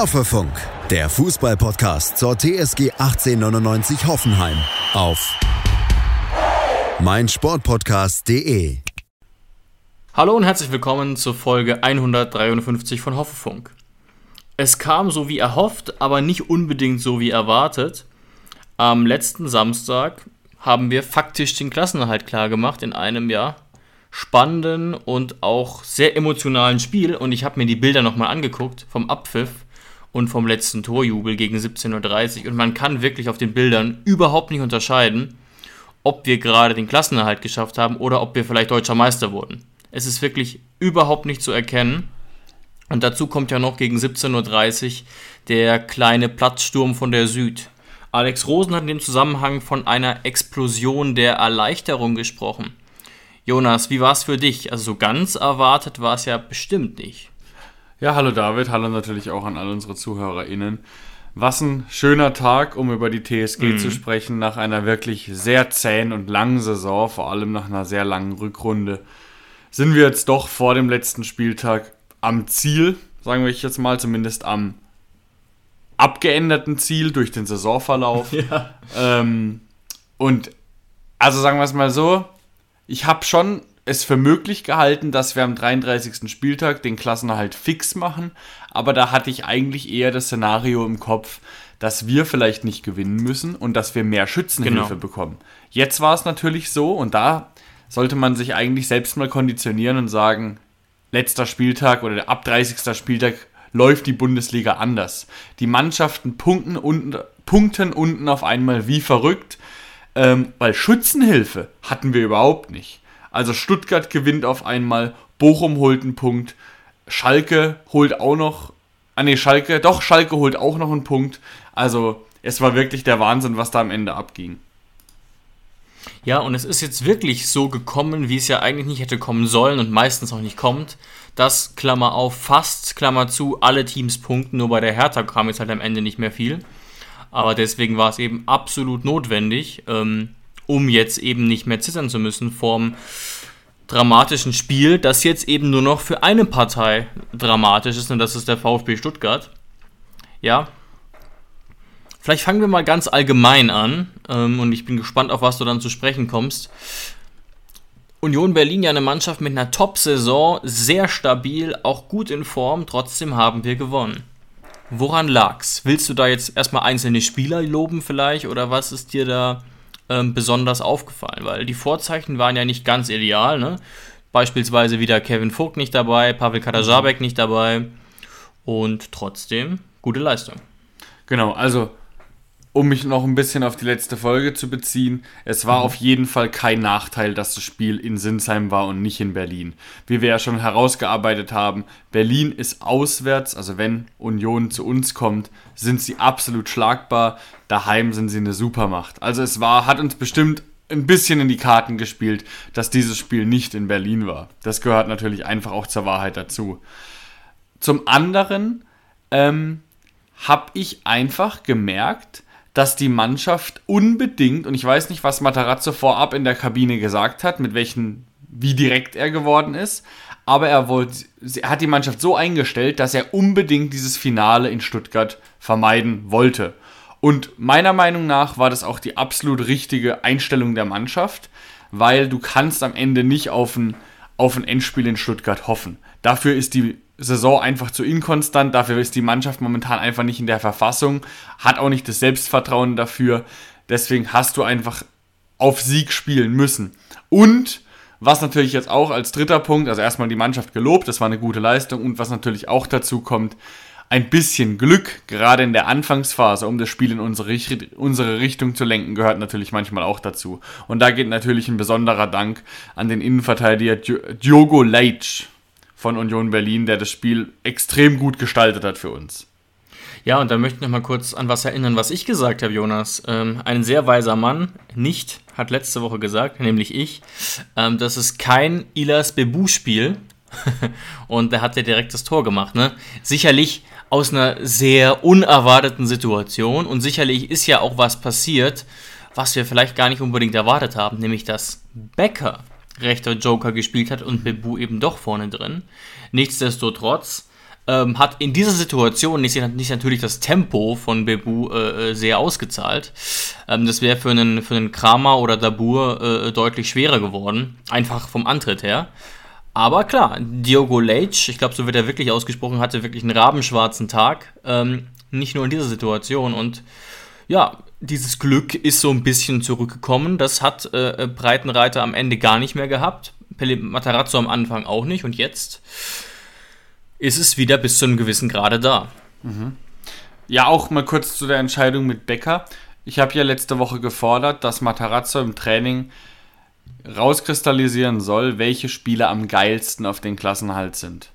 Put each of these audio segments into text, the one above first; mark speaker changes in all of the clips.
Speaker 1: Hoffefunk, der Fußballpodcast zur TSG 1899 Hoffenheim auf meinsportpodcast.de.
Speaker 2: Hallo und herzlich willkommen zur Folge 153 von Hoffefunk. Es kam so wie erhofft, aber nicht unbedingt so wie erwartet. Am letzten Samstag haben wir faktisch den Klassenerhalt klargemacht in einem ja spannenden und auch sehr emotionalen Spiel. Und ich habe mir die Bilder nochmal angeguckt vom Abpfiff und vom letzten Torjubel gegen 17.30 Uhr. Und man kann wirklich auf den Bildern überhaupt nicht unterscheiden, ob wir gerade den Klassenerhalt geschafft haben oder ob wir vielleicht deutscher Meister wurden. Es ist wirklich überhaupt nicht zu erkennen. Und dazu kommt ja noch gegen 17.30 Uhr der kleine Platzsturm von der Süd. Alex Rosen hat in dem Zusammenhang von einer Explosion der Erleichterung gesprochen. Jonas, wie war es für dich? Also so ganz erwartet war es ja bestimmt nicht.
Speaker 3: Ja, hallo David, hallo natürlich auch an all unsere ZuhörerInnen. Was ein schöner Tag, um über die TSG mhm. zu sprechen, nach einer wirklich sehr zähen und langen Saison, vor allem nach einer sehr langen Rückrunde. Sind wir jetzt doch vor dem letzten Spieltag am Ziel, sagen wir jetzt mal, zumindest am abgeänderten Ziel durch den Saisonverlauf. Ja. Ähm, und also sagen wir es mal so, ich habe schon es für möglich gehalten, dass wir am 33. Spieltag den Klassenerhalt fix machen, aber da hatte ich eigentlich eher das Szenario im Kopf, dass wir vielleicht nicht gewinnen müssen und dass wir mehr Schützenhilfe genau. bekommen. Jetzt war es natürlich so und da sollte man sich eigentlich selbst mal konditionieren und sagen, letzter Spieltag oder ab 30. Spieltag läuft die Bundesliga anders. Die Mannschaften punkten unten, punkten unten auf einmal wie verrückt, ähm, weil Schützenhilfe hatten wir überhaupt nicht. Also Stuttgart gewinnt auf einmal, Bochum holt einen Punkt, Schalke holt auch noch, ah ne, Schalke, doch, Schalke holt auch noch einen Punkt. Also es war wirklich der Wahnsinn, was da am Ende abging.
Speaker 2: Ja, und es ist jetzt wirklich so gekommen, wie es ja eigentlich nicht hätte kommen sollen und meistens auch nicht kommt, dass, Klammer auf, fast, Klammer zu, alle Teams punkten, nur bei der Hertha kam jetzt halt am Ende nicht mehr viel. Aber deswegen war es eben absolut notwendig, ähm, um jetzt eben nicht mehr zittern zu müssen vorm dramatischen Spiel, das jetzt eben nur noch für eine Partei dramatisch ist, und das ist der VfB Stuttgart. Ja. Vielleicht fangen wir mal ganz allgemein an, ähm, und ich bin gespannt, auf was du dann zu sprechen kommst. Union Berlin ja eine Mannschaft mit einer Top-Saison, sehr stabil, auch gut in Form, trotzdem haben wir gewonnen. Woran lag's? Willst du da jetzt erstmal einzelne Spieler loben vielleicht oder was ist dir da ähm, besonders aufgefallen? Weil die Vorzeichen waren ja nicht ganz ideal, ne? Beispielsweise wieder Kevin Vogt nicht dabei, Pavel Kadajabek nicht dabei und trotzdem gute Leistung.
Speaker 3: Genau, also um mich noch ein bisschen auf die letzte Folge zu beziehen, es war mhm. auf jeden Fall kein Nachteil, dass das Spiel in Sinsheim war und nicht in Berlin. Wie wir ja schon herausgearbeitet haben, Berlin ist auswärts, also wenn Union zu uns kommt, sind sie absolut schlagbar. Daheim sind sie eine Supermacht. Also es war, hat uns bestimmt ein bisschen in die Karten gespielt, dass dieses Spiel nicht in Berlin war. Das gehört natürlich einfach auch zur Wahrheit dazu. Zum anderen ähm, habe ich einfach gemerkt, dass die Mannschaft unbedingt, und ich weiß nicht, was Matarazzo vorab in der Kabine gesagt hat, mit welchen, wie direkt er geworden ist, aber er, wollte, hat die Mannschaft so eingestellt, dass er unbedingt dieses Finale in Stuttgart vermeiden wollte. Und meiner Meinung nach war das auch die absolut richtige Einstellung der Mannschaft, weil du kannst am Ende nicht auf ein, auf ein Endspiel in Stuttgart hoffen. Dafür ist die Saison einfach zu inkonstant. Dafür ist die Mannschaft momentan einfach nicht in der Verfassung, hat auch nicht das Selbstvertrauen dafür. Deswegen hast du einfach auf Sieg spielen müssen. Und was natürlich jetzt auch als dritter Punkt, also erstmal die Mannschaft gelobt, das war eine gute Leistung und was natürlich auch dazu kommt, ein bisschen Glück, gerade in der Anfangsphase, um das Spiel in unsere, unsere Richtung zu lenken, gehört natürlich manchmal auch dazu. Und da geht natürlich ein besonderer Dank an den Innenverteidiger Diogo Leitch von Union Berlin, der das Spiel extrem gut gestaltet hat für uns.
Speaker 2: Ja, und da möchte ich noch mal kurz an was erinnern, was ich gesagt habe, Jonas. Ähm, ein sehr weiser Mann, nicht, hat letzte Woche gesagt, nämlich ich, ähm, das ist kein Ilas Bebu-Spiel. und der hat ja direkt das Tor gemacht. Ne? Sicherlich aus einer sehr unerwarteten Situation und sicherlich ist ja auch was passiert, was wir vielleicht gar nicht unbedingt erwartet haben, nämlich dass Becker rechter Joker gespielt hat und Bebu eben doch vorne drin. Nichtsdestotrotz ähm, hat in dieser Situation nicht, nicht, natürlich das Tempo von Bebu äh, äh, sehr ausgezahlt. Ähm, das wäre für einen, für einen Kramer oder Dabur äh, deutlich schwerer geworden, einfach vom Antritt her. Aber klar, Diogo Leitch, ich glaube, so wird er wirklich ausgesprochen, hatte wirklich einen rabenschwarzen Tag. Ähm, nicht nur in dieser Situation. Und ja, dieses Glück ist so ein bisschen zurückgekommen. Das hat äh, Breitenreiter am Ende gar nicht mehr gehabt. Pelle Matarazzo am Anfang auch nicht. Und jetzt ist es wieder bis zu einem gewissen Grade da.
Speaker 3: Mhm. Ja, auch mal kurz zu der Entscheidung mit Becker. Ich habe ja letzte Woche gefordert, dass Matarazzo im Training rauskristallisieren soll, welche Spieler am geilsten auf den Klassenhalt sind.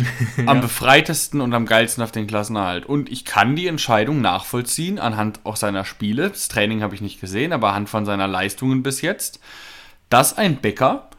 Speaker 3: ja. Am befreitesten und am geilsten auf den Klassenerhalt. Und ich kann die Entscheidung nachvollziehen anhand auch seiner Spiele. Das Training habe ich nicht gesehen, aber anhand von seiner Leistungen bis jetzt, dass ein Bäcker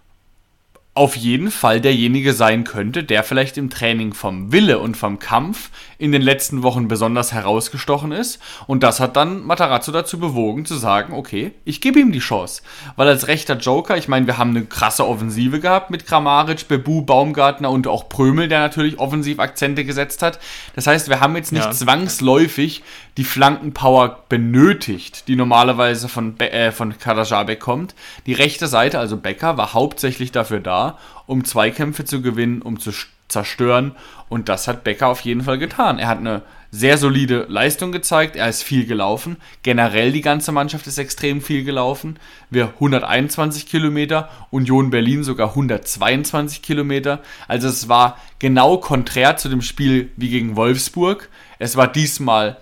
Speaker 3: auf jeden Fall derjenige sein könnte, der vielleicht im Training vom Wille und vom Kampf in den letzten Wochen besonders herausgestochen ist. Und das hat dann Matarazzo dazu bewogen zu sagen, okay, ich gebe ihm die Chance. Weil als rechter Joker, ich meine, wir haben eine krasse Offensive gehabt mit Kramaric, Bebu, Baumgartner und auch Prömel, der natürlich offensiv Akzente gesetzt hat. Das heißt, wir haben jetzt nicht ja. zwangsläufig die Flankenpower benötigt, die normalerweise von, Be äh, von Kadajabek kommt. Die rechte Seite, also Becker, war hauptsächlich dafür da, um Zweikämpfe zu gewinnen, um zu zerstören. Und das hat Becker auf jeden Fall getan. Er hat eine sehr solide Leistung gezeigt. Er ist viel gelaufen. Generell die ganze Mannschaft ist extrem viel gelaufen. Wir 121 Kilometer, Union Berlin sogar 122 Kilometer. Also es war genau konträr zu dem Spiel wie gegen Wolfsburg. Es war diesmal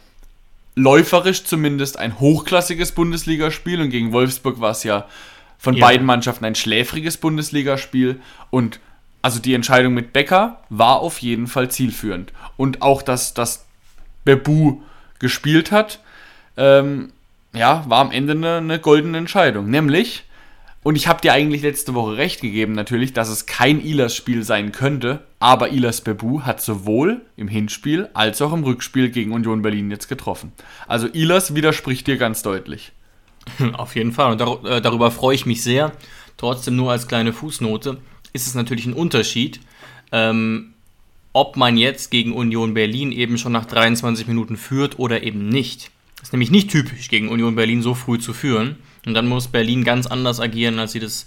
Speaker 3: läuferisch zumindest ein hochklassiges Bundesligaspiel und gegen Wolfsburg war es ja von ja. beiden Mannschaften ein schläfriges Bundesligaspiel und also die Entscheidung mit Becker war auf jeden Fall zielführend. Und auch, dass, dass Bebu gespielt hat, ähm, ja, war am Ende eine, eine goldene Entscheidung. Nämlich, und ich habe dir eigentlich letzte Woche recht gegeben, natürlich, dass es kein Ilas-Spiel sein könnte, aber Ilas Bebu hat sowohl im Hinspiel als auch im Rückspiel gegen Union Berlin jetzt getroffen. Also Ilas widerspricht dir ganz deutlich.
Speaker 2: Auf jeden Fall. Und dar äh, darüber freue ich mich sehr. Trotzdem nur als kleine Fußnote ist es natürlich ein Unterschied, ähm, ob man jetzt gegen Union Berlin eben schon nach 23 Minuten führt oder eben nicht. Ist nämlich nicht typisch, gegen Union Berlin so früh zu führen. Und dann muss Berlin ganz anders agieren, als sie das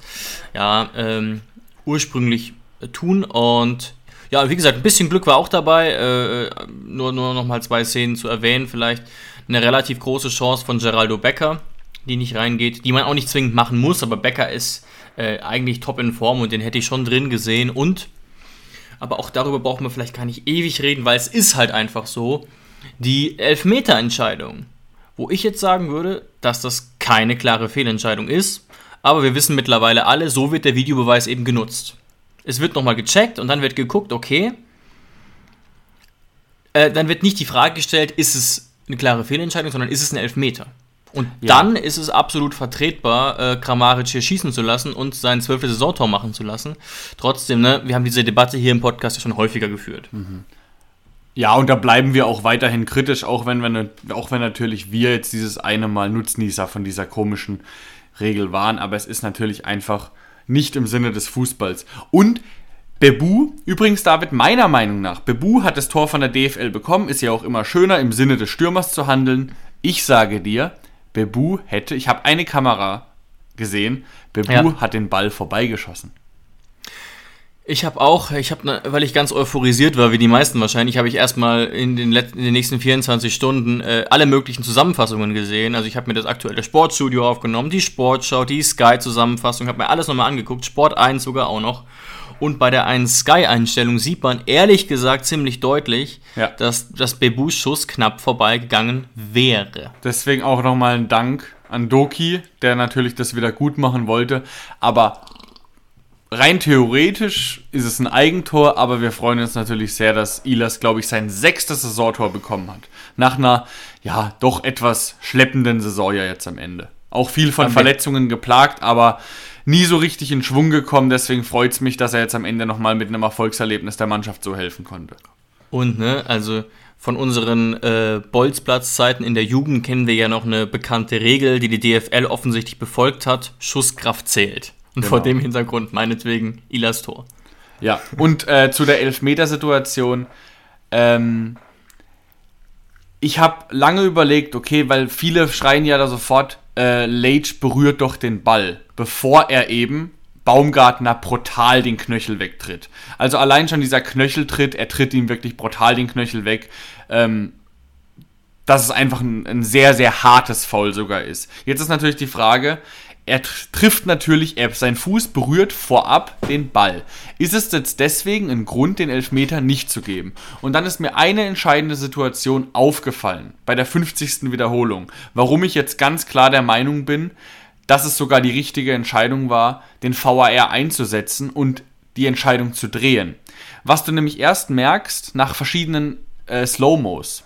Speaker 2: ja, ähm, ursprünglich äh, tun. Und ja, wie gesagt, ein bisschen Glück war auch dabei. Äh, nur, nur noch mal zwei Szenen zu erwähnen. Vielleicht eine relativ große Chance von Geraldo Becker, die nicht reingeht, die man auch nicht zwingend machen muss, aber Becker ist äh, eigentlich top in Form und den hätte ich schon drin gesehen. Und, aber auch darüber brauchen wir vielleicht gar nicht ewig reden, weil es ist halt einfach so, die Elfmeter-Entscheidung, wo ich jetzt sagen würde, dass das keine klare Fehlentscheidung ist, aber wir wissen mittlerweile alle, so wird der Videobeweis eben genutzt. Es wird nochmal gecheckt und dann wird geguckt, okay, äh, dann wird nicht die Frage gestellt, ist es eine klare Fehlentscheidung, sondern ist es ein Elfmeter. Und ja. dann ist es absolut vertretbar, äh, Kramaric hier schießen zu lassen und sein zwölftes Saisontor machen zu lassen. Trotzdem, ne, wir haben diese Debatte hier im Podcast ja schon häufiger geführt. Mhm.
Speaker 3: Ja, und da bleiben wir auch weiterhin kritisch, auch wenn, wir, auch wenn natürlich wir jetzt dieses eine Mal Nutznießer von dieser komischen Regel waren. Aber es ist natürlich einfach nicht im Sinne des Fußballs. Und Bebu, übrigens David, meiner Meinung nach, Bebu hat das Tor von der DFL bekommen, ist ja auch immer schöner, im Sinne des Stürmers zu handeln. Ich sage dir, Bebu hätte, ich habe eine Kamera gesehen, Bebu ja. hat den Ball vorbeigeschossen.
Speaker 2: Ich habe auch, ich habe, ne, weil ich ganz euphorisiert war, wie die meisten wahrscheinlich, habe ich erstmal in den, in den nächsten 24 Stunden äh, alle möglichen Zusammenfassungen gesehen. Also ich habe mir das aktuelle Sportstudio aufgenommen, die Sportschau, die Sky-Zusammenfassung, habe mir alles nochmal angeguckt, Sport 1 sogar auch noch. Und bei der einen Sky-Einstellung sieht man ehrlich gesagt ziemlich deutlich, ja. dass das Bebus Schuss knapp vorbeigegangen wäre.
Speaker 3: Deswegen auch nochmal ein Dank an Doki, der natürlich das wieder gut machen wollte. Aber rein theoretisch ist es ein Eigentor, aber wir freuen uns natürlich sehr, dass Ilas, glaube ich, sein sechstes Saisontor bekommen hat. Nach einer, ja, doch etwas schleppenden Saison ja jetzt am Ende. Auch viel von Verletzungen geplagt, aber nie so richtig in Schwung gekommen. Deswegen freut es mich, dass er jetzt am Ende nochmal mit einem Erfolgserlebnis der Mannschaft so helfen konnte.
Speaker 2: Und, ne, also von unseren äh, Bolzplatzzeiten in der Jugend kennen wir ja noch eine bekannte Regel, die die DFL offensichtlich befolgt hat: Schusskraft zählt. Und genau. vor dem Hintergrund meinetwegen Ilas Tor.
Speaker 3: Ja, und äh, zu der Elfmetersituation. Ähm, ich habe lange überlegt, okay, weil viele schreien ja da sofort, äh, Lage berührt doch den Ball, bevor er eben Baumgartner brutal den Knöchel wegtritt. Also allein schon dieser Knöcheltritt, er tritt ihm wirklich brutal den Knöchel weg. Ähm, dass es einfach ein, ein, sehr, sehr hartes Foul sogar ist. Jetzt ist natürlich die Frage, er trifft natürlich, er, sein Fuß berührt vorab den Ball. Ist es jetzt deswegen ein Grund, den Elfmeter nicht zu geben? Und dann ist mir eine entscheidende Situation aufgefallen, bei der 50. Wiederholung, warum ich jetzt ganz klar der Meinung bin, dass es sogar die richtige Entscheidung war, den VAR einzusetzen und die Entscheidung zu drehen. Was du nämlich erst merkst nach verschiedenen äh, Slow-Mos.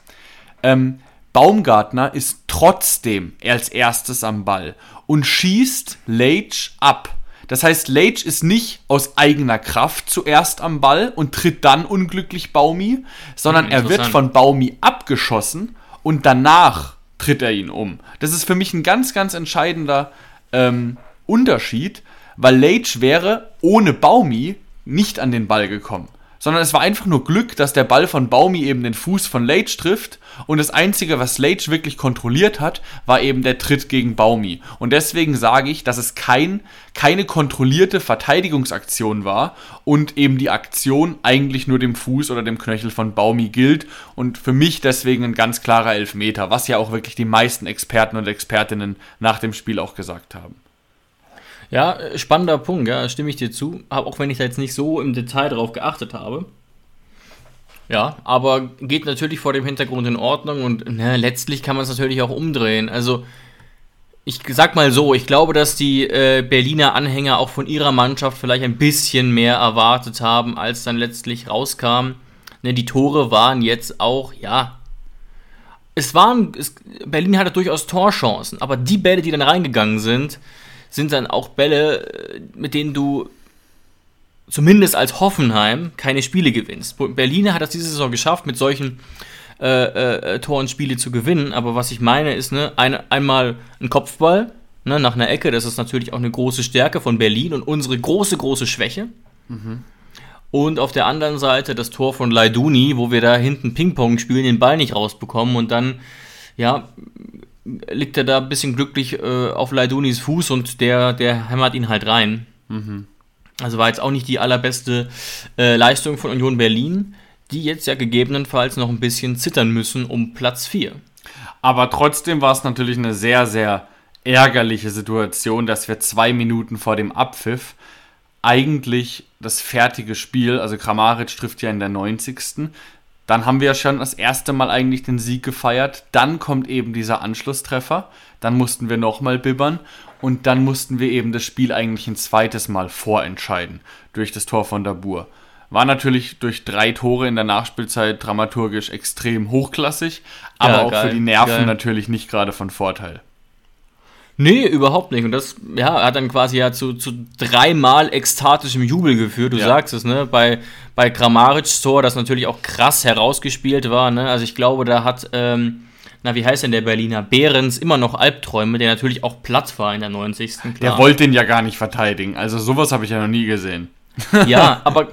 Speaker 3: Ähm, Baumgartner ist trotzdem als erstes am Ball und schießt Leitch ab. Das heißt, Leitch ist nicht aus eigener Kraft zuerst am Ball und tritt dann unglücklich Baumi, sondern hm, er wird von Baumi abgeschossen und danach tritt er ihn um. Das ist für mich ein ganz, ganz entscheidender ähm, Unterschied, weil Leitch wäre ohne Baumi nicht an den Ball gekommen sondern es war einfach nur Glück, dass der Ball von Baumi eben den Fuß von Lage trifft und das Einzige, was Lage wirklich kontrolliert hat, war eben der Tritt gegen Baumi. Und deswegen sage ich, dass es kein, keine kontrollierte Verteidigungsaktion war und eben die Aktion eigentlich nur dem Fuß oder dem Knöchel von Baumi gilt und für mich deswegen ein ganz klarer Elfmeter, was ja auch wirklich die meisten Experten und Expertinnen nach dem Spiel auch gesagt haben.
Speaker 2: Ja, spannender Punkt, ja, stimme ich dir zu. Auch wenn ich da jetzt nicht so im Detail drauf geachtet habe. Ja, aber geht natürlich vor dem Hintergrund in Ordnung und ne, letztlich kann man es natürlich auch umdrehen. Also, ich sag mal so, ich glaube, dass die äh, Berliner Anhänger auch von ihrer Mannschaft vielleicht ein bisschen mehr erwartet haben, als dann letztlich rauskam. Ne, die Tore waren jetzt auch, ja. Es waren, es, Berlin hatte durchaus Torchancen, aber die Bälle, die dann reingegangen sind, sind dann auch Bälle, äh, mit denen du zumindest als Hoffenheim keine Spiele gewinnst. Berliner hat das diese Saison geschafft, mit solchen äh, äh, Toren Spiele zu gewinnen. Aber was ich meine ist, ne, ein, einmal ein Kopfball ne, nach einer Ecke, das ist natürlich auch eine große Stärke von Berlin und unsere große, große Schwäche. Mhm. Und auf der anderen Seite das Tor von Laiduni, wo wir da hinten Ping-Pong spielen, den Ball nicht rausbekommen und dann, ja, liegt er da ein bisschen glücklich äh, auf Leidunis Fuß und der, der hämmert ihn halt rein. Mhm. Also war jetzt auch nicht die allerbeste äh, Leistung von Union Berlin, die jetzt ja gegebenenfalls noch ein bisschen zittern müssen um Platz 4.
Speaker 3: Aber trotzdem war es natürlich eine sehr, sehr ärgerliche Situation, dass wir zwei Minuten vor dem Abpfiff eigentlich das fertige Spiel, also Kramaric trifft ja in der 90. Dann haben wir ja schon das erste Mal eigentlich den Sieg gefeiert. Dann kommt eben dieser Anschlusstreffer. Dann mussten wir nochmal bibbern. Und dann mussten wir eben das Spiel eigentlich ein zweites Mal vorentscheiden. Durch das Tor von Dabur. War natürlich durch drei Tore in der Nachspielzeit dramaturgisch extrem hochklassig. Aber ja, auch geil, für die Nerven geil. natürlich nicht gerade von Vorteil.
Speaker 2: Nee, überhaupt nicht. Und das ja, hat dann quasi ja zu, zu dreimal ekstatischem Jubel geführt. Du ja. sagst es, ne? Bei, bei Kramaric Tor, das natürlich auch krass herausgespielt war. Ne? Also ich glaube, da hat, ähm, na, wie heißt denn der Berliner? Behrens immer noch Albträume, der natürlich auch platt war in der 90. Klar.
Speaker 3: Der wollte den ja gar nicht verteidigen. Also sowas habe ich ja noch nie gesehen.
Speaker 2: Ja, aber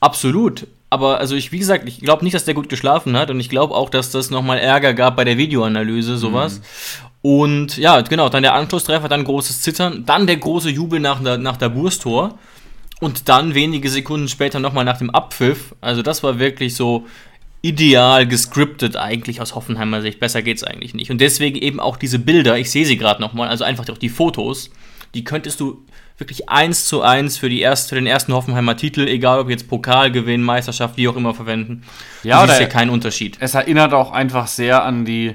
Speaker 2: absolut. Aber also ich, wie gesagt, ich glaube nicht, dass der gut geschlafen hat und ich glaube auch, dass das nochmal Ärger gab bei der Videoanalyse, sowas. Mhm. Und ja, genau, dann der Anschlusstreffer, dann großes Zittern, dann der große Jubel nach der, nach der Burstor und dann wenige Sekunden später nochmal nach dem Abpfiff. Also das war wirklich so ideal gescriptet eigentlich aus Hoffenheimer Sicht. Besser geht's eigentlich nicht. Und deswegen eben auch diese Bilder, ich sehe sie gerade nochmal, also einfach auch die Fotos, die könntest du wirklich eins zu eins für, die erst, für den ersten Hoffenheimer Titel, egal ob jetzt Pokal gewinnen, Meisterschaft, wie auch immer verwenden.
Speaker 3: Ja, du siehst hier keinen Unterschied. Es erinnert auch einfach sehr an die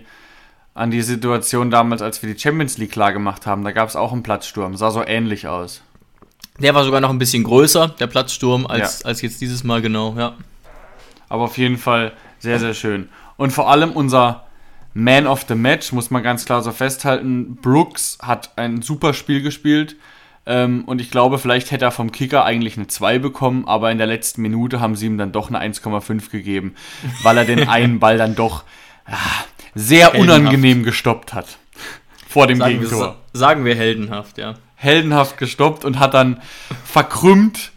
Speaker 3: an die Situation damals, als wir die Champions League klar gemacht haben. Da gab es auch einen Platzsturm. Sah so ähnlich aus.
Speaker 2: Der war sogar noch ein bisschen größer, der Platzsturm, als, ja. als jetzt dieses Mal genau, ja.
Speaker 3: Aber auf jeden Fall sehr, sehr schön. Und vor allem unser Man of the Match, muss man ganz klar so festhalten. Brooks hat ein super Spiel gespielt. Ähm, und ich glaube, vielleicht hätte er vom Kicker eigentlich eine 2 bekommen, aber in der letzten Minute haben sie ihm dann doch eine 1,5 gegeben, weil er den einen Ball dann doch. Ah, sehr heldenhaft. unangenehm gestoppt hat. Vor dem
Speaker 2: sagen Gegentor. Wir, sagen wir heldenhaft, ja.
Speaker 3: Heldenhaft gestoppt und hat dann verkrümmt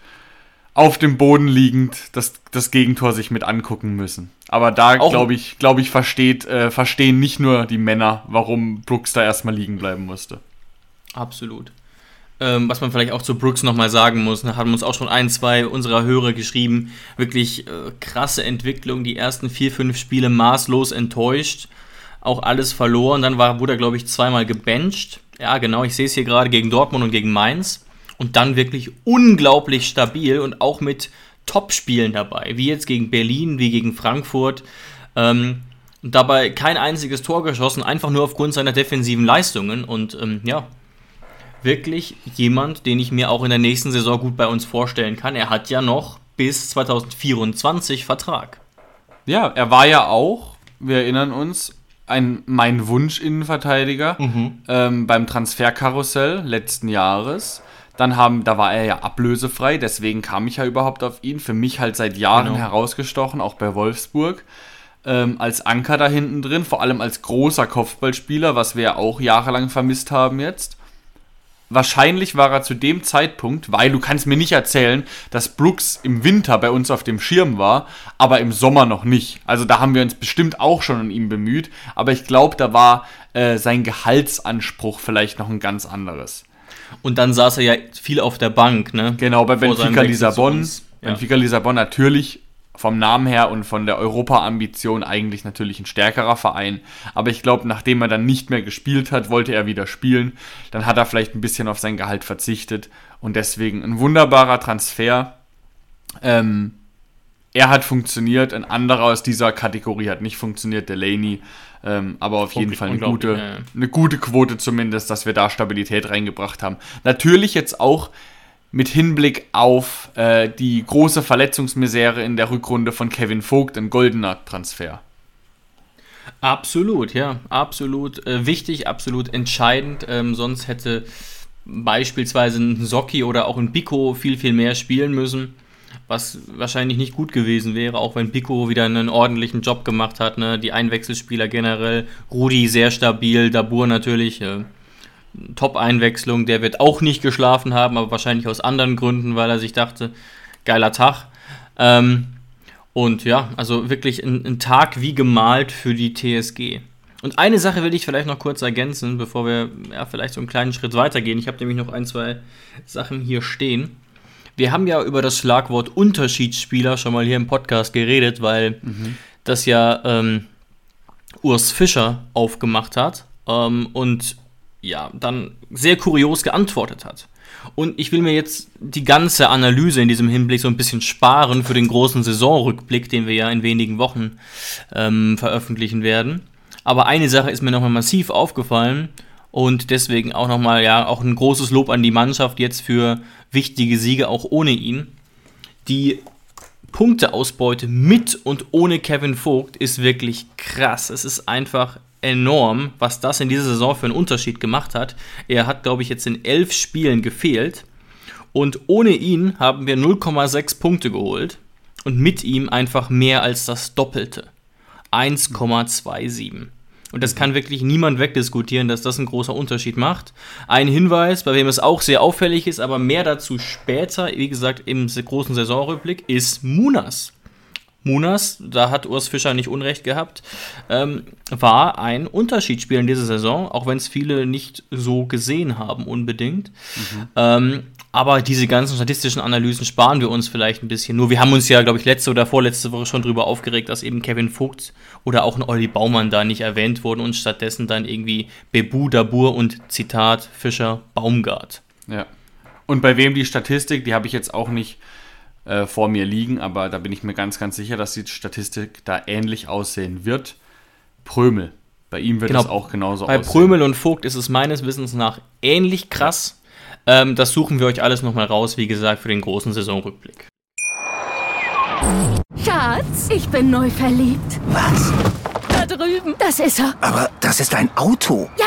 Speaker 3: auf dem Boden liegend das, das Gegentor sich mit angucken müssen. Aber da glaube ich, glaube ich, versteht, äh, verstehen nicht nur die Männer, warum Brooks da erstmal liegen bleiben musste.
Speaker 2: Absolut. Ähm, was man vielleicht auch zu Brooks nochmal sagen muss, ne, haben uns auch schon ein, zwei unserer Hörer geschrieben. Wirklich äh, krasse Entwicklung, die ersten vier, fünf Spiele maßlos enttäuscht. Auch alles verloren. Dann war, wurde er, glaube ich, zweimal gebencht. Ja, genau, ich sehe es hier gerade gegen Dortmund und gegen Mainz und dann wirklich unglaublich stabil und auch mit Top-Spielen dabei, wie jetzt gegen Berlin, wie gegen Frankfurt. Ähm, dabei kein einziges Tor geschossen, einfach nur aufgrund seiner defensiven Leistungen und ähm, ja, wirklich jemand, den ich mir auch in der nächsten Saison gut bei uns vorstellen kann. Er hat ja noch bis 2024 Vertrag.
Speaker 3: Ja, er war ja auch, wir erinnern uns, ein mein Wunsch Innenverteidiger mhm. ähm, beim Transferkarussell letzten Jahres. Dann haben, da war er ja ablösefrei, deswegen kam ich ja überhaupt auf ihn. Für mich halt seit Jahren genau. herausgestochen, auch bei Wolfsburg. Ähm, als Anker da hinten drin, vor allem als großer Kopfballspieler, was wir ja auch jahrelang vermisst haben jetzt. Wahrscheinlich war er zu dem Zeitpunkt, weil du kannst mir nicht erzählen, dass Brooks im Winter bei uns auf dem Schirm war, aber im Sommer noch nicht. Also da haben wir uns bestimmt auch schon an ihm bemüht, aber ich glaube, da war äh, sein Gehaltsanspruch vielleicht noch ein ganz anderes.
Speaker 2: Und dann saß er ja viel auf der Bank, ne?
Speaker 3: Genau, bei Benfica Lissabon. Benfica Lissabon natürlich vom Namen her und von der Europa-Ambition eigentlich natürlich ein stärkerer Verein. Aber ich glaube, nachdem er dann nicht mehr gespielt hat, wollte er wieder spielen. Dann hat er vielleicht ein bisschen auf sein Gehalt verzichtet. Und deswegen ein wunderbarer Transfer. Ähm, er hat funktioniert, ein anderer aus dieser Kategorie hat nicht funktioniert, Delaney. Ähm, aber auf jeden Fall eine gute, eine gute Quote zumindest, dass wir da Stabilität reingebracht haben. Natürlich jetzt auch mit Hinblick auf äh, die große Verletzungsmisere in der Rückrunde von Kevin Vogt, ein goldener Transfer.
Speaker 2: Absolut, ja, absolut äh, wichtig, absolut entscheidend. Ähm, sonst hätte beispielsweise ein Socki oder auch ein Biko viel, viel mehr spielen müssen was wahrscheinlich nicht gut gewesen wäre, auch wenn Pico wieder einen ordentlichen Job gemacht hat. Ne? Die Einwechselspieler generell, Rudi sehr stabil, Dabur natürlich, äh, Top-Einwechslung, der wird auch nicht geschlafen haben, aber wahrscheinlich aus anderen Gründen, weil er sich dachte, geiler Tag. Ähm, und ja, also wirklich ein, ein Tag wie gemalt für die TSG. Und eine Sache will ich vielleicht noch kurz ergänzen, bevor wir ja, vielleicht so einen kleinen Schritt weitergehen. Ich habe nämlich noch ein, zwei Sachen hier stehen. Wir haben ja über das Schlagwort Unterschiedsspieler schon mal hier im Podcast geredet, weil mhm. das ja ähm, Urs Fischer aufgemacht hat ähm, und ja, dann sehr kurios geantwortet hat. Und ich will mir jetzt die ganze Analyse in diesem Hinblick so ein bisschen sparen für den großen Saisonrückblick, den wir ja in wenigen Wochen ähm, veröffentlichen werden. Aber eine Sache ist mir nochmal massiv aufgefallen und deswegen auch nochmal, ja, auch ein großes Lob an die Mannschaft jetzt für wichtige Siege auch ohne ihn. Die Punkteausbeute mit und ohne Kevin Vogt ist wirklich krass. Es ist einfach enorm, was das in dieser Saison für einen Unterschied gemacht hat. Er hat, glaube ich, jetzt in elf Spielen gefehlt. Und ohne ihn haben wir 0,6 Punkte geholt. Und mit ihm einfach mehr als das Doppelte. 1,27. Und das kann wirklich niemand wegdiskutieren, dass das einen großen Unterschied macht. Ein Hinweis, bei wem es auch sehr auffällig ist, aber mehr dazu später, wie gesagt, im großen Saisonrückblick, ist Munas. Munas, da hat Urs Fischer nicht Unrecht gehabt, ähm, war ein Unterschiedsspieler in dieser Saison, auch wenn es viele nicht so gesehen haben unbedingt. Mhm. Ähm, aber diese ganzen statistischen Analysen sparen wir uns vielleicht ein bisschen. Nur wir haben uns ja, glaube ich, letzte oder vorletzte Woche schon darüber aufgeregt, dass eben Kevin Vogt oder auch ein Olli Baumann da nicht erwähnt wurden und stattdessen dann irgendwie Bebu, Dabur und Zitat Fischer, Baumgart.
Speaker 3: Ja. Und bei wem die Statistik, die habe ich jetzt auch nicht äh, vor mir liegen, aber da bin ich mir ganz, ganz sicher, dass die Statistik da ähnlich aussehen wird. Prömel. Bei ihm wird genau. es auch genauso
Speaker 2: bei aussehen. Bei Prömel und Vogt ist es meines Wissens nach ähnlich krass. Ähm, das suchen wir euch alles nochmal raus, wie gesagt, für den großen Saisonrückblick.
Speaker 4: Schatz, ich bin neu verliebt.
Speaker 5: Was?
Speaker 4: Da drüben. Das ist er.
Speaker 5: Aber das ist ein Auto.
Speaker 4: Ja,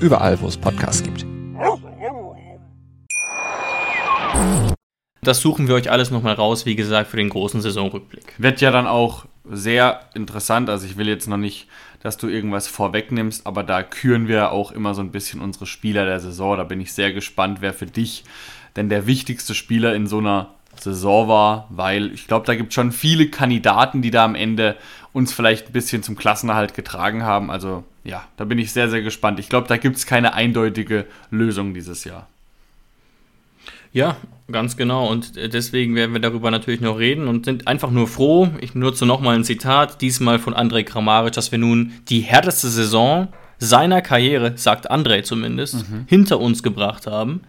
Speaker 6: Überall, wo es Podcasts gibt.
Speaker 2: Das suchen wir euch alles nochmal raus, wie gesagt, für den großen Saisonrückblick.
Speaker 3: Wird ja dann auch sehr interessant. Also ich will jetzt noch nicht, dass du irgendwas vorwegnimmst, aber da küren wir auch immer so ein bisschen unsere Spieler der Saison. Da bin ich sehr gespannt, wer für dich denn der wichtigste Spieler in so einer Saison war, weil ich glaube, da gibt es schon viele Kandidaten, die da am Ende uns vielleicht ein bisschen zum Klassenerhalt getragen haben. Also ja, da bin ich sehr, sehr gespannt. Ich glaube, da gibt es keine eindeutige Lösung dieses Jahr.
Speaker 2: Ja, ganz genau. Und äh, deswegen werden wir darüber natürlich noch reden und sind einfach nur froh. Ich nutze nochmal ein Zitat, diesmal von Andrej Kramaric, dass wir nun die härteste Saison seiner Karriere, sagt Andrej zumindest, mhm. hinter uns gebracht haben.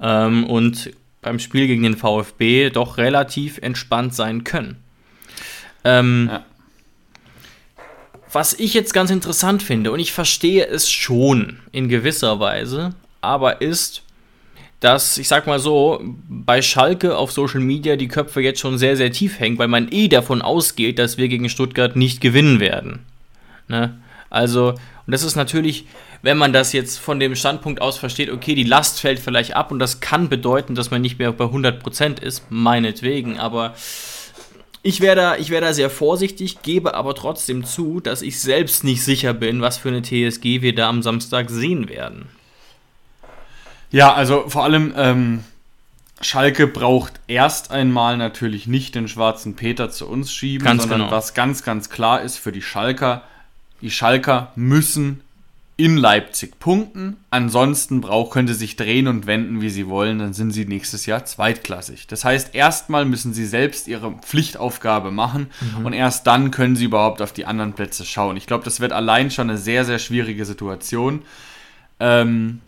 Speaker 2: Ähm, und beim Spiel gegen den VfB doch relativ entspannt sein können. Ähm, ja. Was ich jetzt ganz interessant finde, und ich verstehe es schon in gewisser Weise, aber ist, dass, ich sag mal so, bei Schalke auf Social Media die Köpfe jetzt schon sehr, sehr tief hängen, weil man eh davon ausgeht, dass wir gegen Stuttgart nicht gewinnen werden. Ne? Also, und das ist natürlich, wenn man das jetzt von dem Standpunkt aus versteht, okay, die Last fällt vielleicht ab und das kann bedeuten, dass man nicht mehr bei 100% ist, meinetwegen, aber ich wäre da, wär da sehr vorsichtig, gebe aber trotzdem zu, dass ich selbst nicht sicher bin, was für eine TSG wir da am Samstag sehen werden.
Speaker 3: Ja, also vor allem ähm, Schalke braucht erst einmal natürlich nicht den schwarzen Peter zu uns schieben, ganz sondern genau. was ganz, ganz klar ist für die Schalker, die Schalker müssen in Leipzig punkten. Ansonsten brauch, können sie sich drehen und wenden, wie sie wollen. Dann sind sie nächstes Jahr zweitklassig. Das heißt, erstmal müssen sie selbst ihre Pflichtaufgabe machen mhm. und erst dann können sie überhaupt auf die anderen Plätze schauen. Ich glaube, das wird allein schon eine sehr, sehr schwierige Situation. Ähm,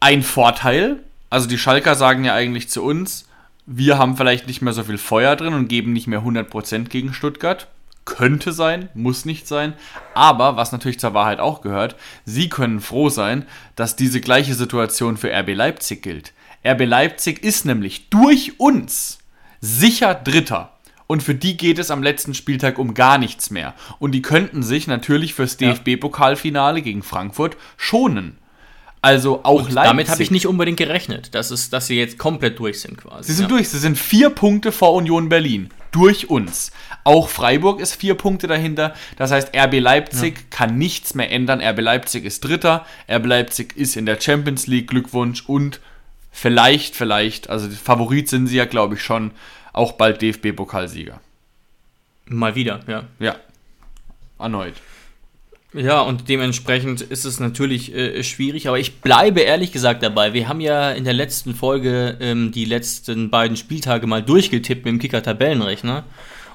Speaker 3: ein Vorteil. Also die Schalker sagen ja eigentlich zu uns, wir haben vielleicht nicht mehr so viel Feuer drin und geben nicht mehr 100% gegen Stuttgart. Könnte sein, muss nicht sein. Aber, was natürlich zur Wahrheit auch gehört, sie können froh sein, dass diese gleiche Situation für RB Leipzig gilt. RB Leipzig ist nämlich durch uns sicher Dritter. Und für die geht es am letzten Spieltag um gar nichts mehr. Und die könnten sich natürlich fürs DFB-Pokalfinale gegen Frankfurt schonen. Also auch
Speaker 2: und Leipzig. Damit habe ich nicht unbedingt gerechnet, dass, es, dass sie jetzt komplett durch sind quasi.
Speaker 3: Sie sind ja. durch. Sie sind vier Punkte vor Union Berlin. Durch uns. Auch Freiburg ist vier Punkte dahinter. Das heißt, RB Leipzig ja. kann nichts mehr ändern. RB Leipzig ist Dritter. RB Leipzig ist in der Champions League. Glückwunsch. Und vielleicht, vielleicht, also Favorit sind sie ja, glaube ich, schon, auch bald DFB-Pokalsieger.
Speaker 2: Mal wieder, ja.
Speaker 3: Ja. Erneut.
Speaker 2: Ja, und dementsprechend ist es natürlich äh, schwierig, aber ich bleibe ehrlich gesagt dabei. Wir haben ja in der letzten Folge ähm, die letzten beiden Spieltage mal durchgetippt mit dem Kicker-Tabellenrechner.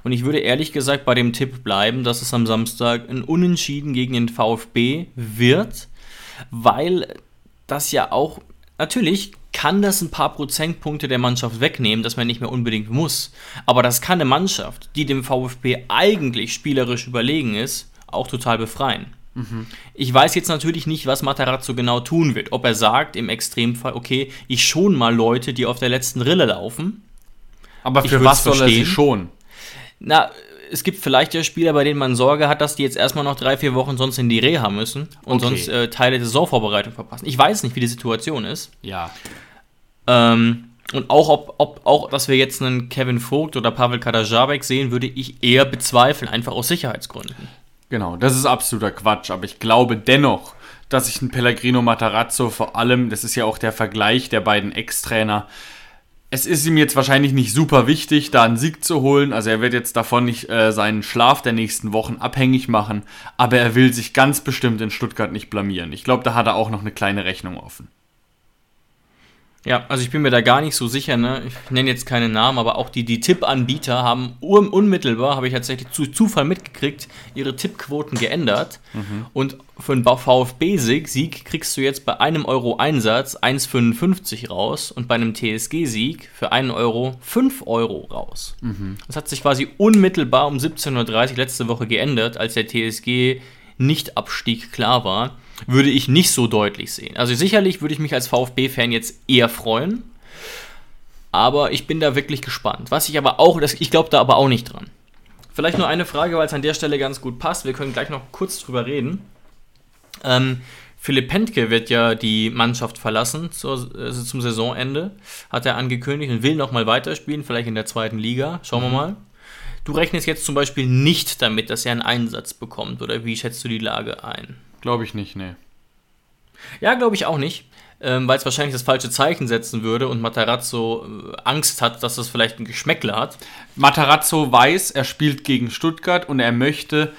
Speaker 2: Und ich würde ehrlich gesagt bei dem Tipp bleiben, dass es am Samstag ein Unentschieden gegen den VfB wird, weil das ja auch, natürlich kann das ein paar Prozentpunkte der Mannschaft wegnehmen, dass man nicht mehr unbedingt muss. Aber das kann eine Mannschaft, die dem VfB eigentlich spielerisch überlegen ist, auch total befreien. Mhm. Ich weiß jetzt natürlich nicht, was Matarazzo genau tun wird. Ob er sagt, im Extremfall, okay, ich schon mal Leute, die auf der letzten Rille laufen.
Speaker 3: Aber für was soll er sie schon?
Speaker 2: Na, es gibt vielleicht ja Spieler, bei denen man Sorge hat, dass die jetzt erstmal noch drei, vier Wochen sonst in die Reha müssen und okay. sonst äh, Teile der Saisonvorbereitung verpassen. Ich weiß nicht, wie die Situation ist.
Speaker 3: Ja.
Speaker 2: Ähm, und auch, ob, ob, auch, dass wir jetzt einen Kevin Vogt oder Pavel Kadajabek sehen, würde ich eher bezweifeln, einfach aus Sicherheitsgründen.
Speaker 3: Genau, das ist absoluter Quatsch, aber ich glaube dennoch, dass sich ein Pellegrino Matarazzo vor allem, das ist ja auch der Vergleich der beiden Ex-Trainer, es ist ihm jetzt wahrscheinlich nicht super wichtig, da einen Sieg zu holen. Also er wird jetzt davon nicht äh, seinen Schlaf der nächsten Wochen abhängig machen, aber er will sich ganz bestimmt in Stuttgart nicht blamieren. Ich glaube, da hat er auch noch eine kleine Rechnung offen.
Speaker 2: Ja, also ich bin mir da gar nicht so sicher, ne? Ich nenne jetzt keine Namen, aber auch die, die Tippanbieter haben un unmittelbar, habe ich tatsächlich zu Zufall mitgekriegt, ihre Tippquoten geändert. Mhm. Und für einen VfB-Sieg kriegst du jetzt bei einem Euro Einsatz 1,55 raus und bei einem TSG-Sieg für einen Euro 5 Euro raus. Mhm. Das hat sich quasi unmittelbar um 17.30 Uhr letzte Woche geändert, als der TSG nicht Abstieg klar war. Würde ich nicht so deutlich sehen. Also sicherlich würde ich mich als VfB-Fan jetzt eher freuen, aber ich bin da wirklich gespannt. Was ich aber auch, ich glaube da aber auch nicht dran. Vielleicht nur eine Frage, weil es an der Stelle ganz gut passt. Wir können gleich noch kurz drüber reden. Ähm, Philipp Pentke wird ja die Mannschaft verlassen zur, also zum Saisonende, hat er angekündigt und will nochmal weiterspielen, vielleicht in der zweiten Liga. Schauen wir mhm. mal. Du rechnest jetzt zum Beispiel nicht damit, dass er einen Einsatz bekommt, oder wie schätzt du die Lage ein?
Speaker 3: Glaube ich nicht, nee.
Speaker 2: Ja, glaube ich auch nicht, ähm, weil es wahrscheinlich das falsche Zeichen setzen würde und Matarazzo äh, Angst hat, dass das vielleicht ein Geschmäckle hat.
Speaker 3: Matarazzo weiß, er spielt gegen Stuttgart und er möchte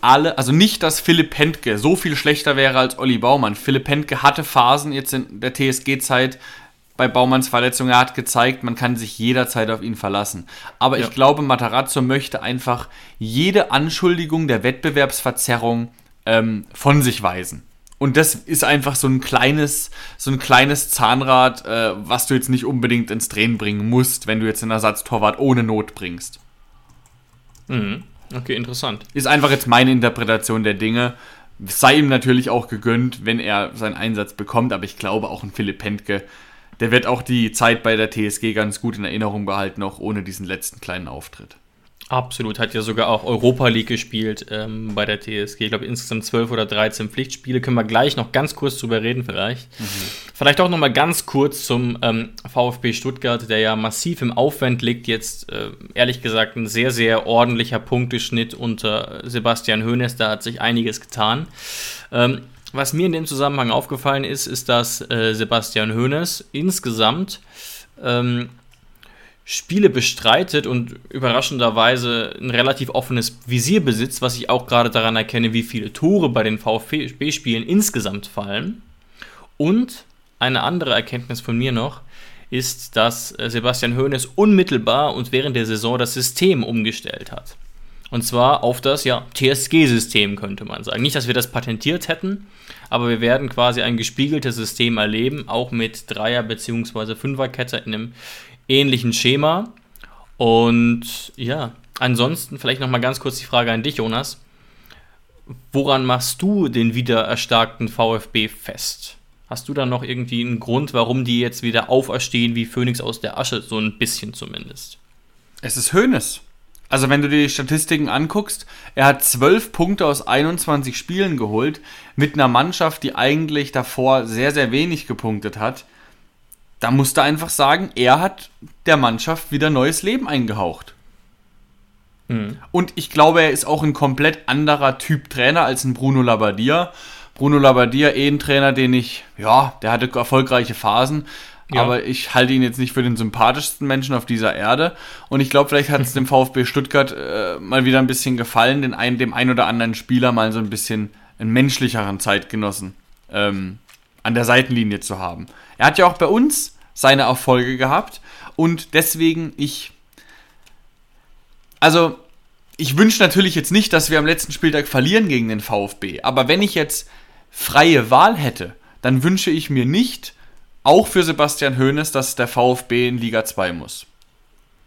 Speaker 3: alle, also nicht, dass Philipp Pentke so viel schlechter wäre als Olli Baumann. Philipp Pentke hatte Phasen jetzt in der TSG-Zeit bei Baumanns Verletzung. Er hat gezeigt, man kann sich jederzeit auf ihn verlassen. Aber ja. ich glaube, Matarazzo möchte einfach jede Anschuldigung der Wettbewerbsverzerrung ähm, von sich weisen. Und das ist einfach so ein kleines, so ein kleines Zahnrad, äh, was du jetzt nicht unbedingt ins Drehen bringen musst, wenn du jetzt einen Ersatztorwart ohne Not bringst.
Speaker 2: Mhm. Okay, interessant.
Speaker 3: Ist einfach jetzt meine Interpretation der Dinge. Sei ihm natürlich auch gegönnt, wenn er seinen Einsatz bekommt, aber ich glaube auch ein Philipp Pentke, der wird auch die Zeit bei der TSG ganz gut in Erinnerung behalten, auch ohne diesen letzten kleinen Auftritt.
Speaker 2: Absolut, hat ja sogar auch Europa League gespielt ähm, bei der TSG. Ich glaube, insgesamt 12 oder 13 Pflichtspiele. Können wir gleich noch ganz kurz drüber reden, vielleicht. Mhm. Vielleicht auch noch mal ganz kurz zum ähm, VfB Stuttgart, der ja massiv im Aufwand liegt. Jetzt, äh, ehrlich gesagt, ein sehr, sehr ordentlicher Punkteschnitt unter Sebastian Hoeneß. Da hat sich einiges getan. Ähm, was mir in dem Zusammenhang aufgefallen ist, ist, dass äh, Sebastian Hoeneß insgesamt ähm, Spiele bestreitet und überraschenderweise ein relativ offenes Visier besitzt, was ich auch gerade daran erkenne, wie viele Tore bei den VfB-Spielen insgesamt fallen. Und eine andere Erkenntnis von mir noch ist, dass Sebastian Hoeneß unmittelbar und während der Saison das System umgestellt hat. Und zwar auf das ja, TSG-System, könnte man sagen. Nicht, dass wir das patentiert hätten, aber wir werden quasi ein gespiegeltes System erleben, auch mit Dreier- bzw. Fünferkette in einem, ähnlichen Schema. Und ja, ansonsten vielleicht nochmal ganz kurz die Frage an dich, Jonas. Woran machst du den wieder erstarkten VfB fest? Hast du da noch irgendwie einen Grund, warum die jetzt wieder auferstehen wie Phönix aus der Asche, so ein bisschen zumindest?
Speaker 3: Es ist Hönes. Also wenn du dir die Statistiken anguckst, er hat 12 Punkte aus 21 Spielen geholt mit einer Mannschaft, die eigentlich davor sehr, sehr wenig gepunktet hat da musst du einfach sagen, er hat der Mannschaft wieder neues Leben eingehaucht. Mhm. Und ich glaube, er ist auch ein komplett anderer Typ Trainer als ein Bruno Labbadia. Bruno Labbadia, eh ein Trainer, den ich, ja, der hatte erfolgreiche Phasen, ja. aber ich halte ihn jetzt nicht für den sympathischsten Menschen auf dieser Erde. Und ich glaube, vielleicht hat es dem VfB Stuttgart äh, mal wieder ein bisschen gefallen, den ein, dem ein oder anderen Spieler mal so ein bisschen einen menschlicheren Zeitgenossen ähm, an der Seitenlinie zu haben. Er hat ja auch bei uns seine Erfolge gehabt und deswegen ich. Also, ich wünsche natürlich jetzt nicht, dass wir am letzten Spieltag verlieren gegen den VfB, aber wenn ich jetzt freie Wahl hätte, dann wünsche ich mir nicht, auch für Sebastian Hoeneß, dass der VfB in Liga 2 muss.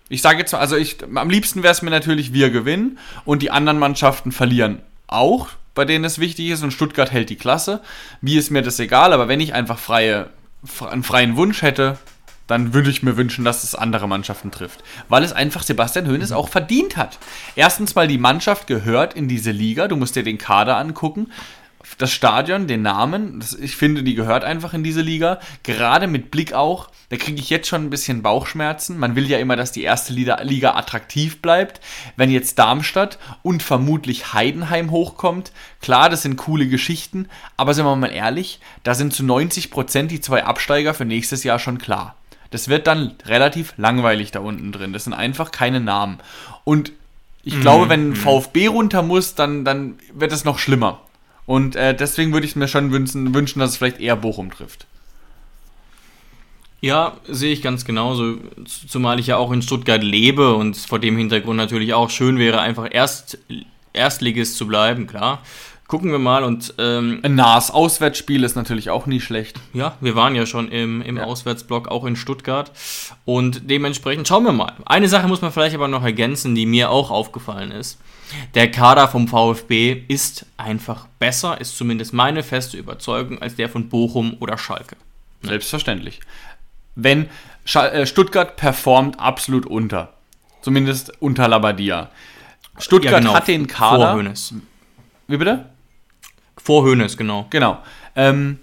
Speaker 3: Ich sage jetzt mal, also ich, am liebsten wäre es mir natürlich, wir gewinnen und die anderen Mannschaften verlieren auch, bei denen es wichtig ist und Stuttgart hält die Klasse. Mir ist mir das egal, aber wenn ich einfach freie einen freien Wunsch hätte, dann würde ich mir wünschen, dass es andere Mannschaften trifft. Weil es einfach Sebastian Hoeneß mhm. auch verdient hat. Erstens mal, die Mannschaft gehört in diese Liga. Du musst dir den Kader angucken das Stadion, den Namen, das, ich finde, die gehört einfach in diese Liga. Gerade mit Blick auch, da kriege ich jetzt schon ein bisschen Bauchschmerzen. Man will ja immer, dass die erste Liga, Liga attraktiv bleibt. Wenn jetzt Darmstadt und vermutlich Heidenheim hochkommt, klar, das sind coole Geschichten, aber sind wir mal ehrlich, da sind zu 90 Prozent die zwei Absteiger für nächstes Jahr schon klar. Das wird dann relativ langweilig da unten drin. Das sind einfach keine Namen. Und ich glaube, mhm. wenn mhm. VfB runter muss, dann, dann wird es noch schlimmer. Und äh, deswegen würde ich mir schon wünschen, wünschen, dass es vielleicht eher Bochum trifft.
Speaker 2: Ja, sehe ich ganz genauso. Zumal ich ja auch in Stuttgart lebe und vor dem Hintergrund natürlich auch schön wäre, einfach Erst, Erstligist zu bleiben, klar. Gucken wir mal und ähm,
Speaker 3: Ein nahes Auswärtsspiel ist natürlich auch nie schlecht.
Speaker 2: ja, wir waren ja schon im, im Auswärtsblock auch in Stuttgart und dementsprechend schauen wir mal. Eine Sache muss man vielleicht aber noch ergänzen, die mir auch aufgefallen ist. Der Kader vom VfB ist einfach besser, ist zumindest meine feste Überzeugung, als der von Bochum oder Schalke.
Speaker 3: Selbstverständlich. Wenn äh, Stuttgart performt absolut unter. Zumindest unter Labadia. Stuttgart hat den Kader.
Speaker 2: genau.
Speaker 3: Wie bitte?
Speaker 2: Vor Hoeneß, genau.
Speaker 3: Genau. Ähm,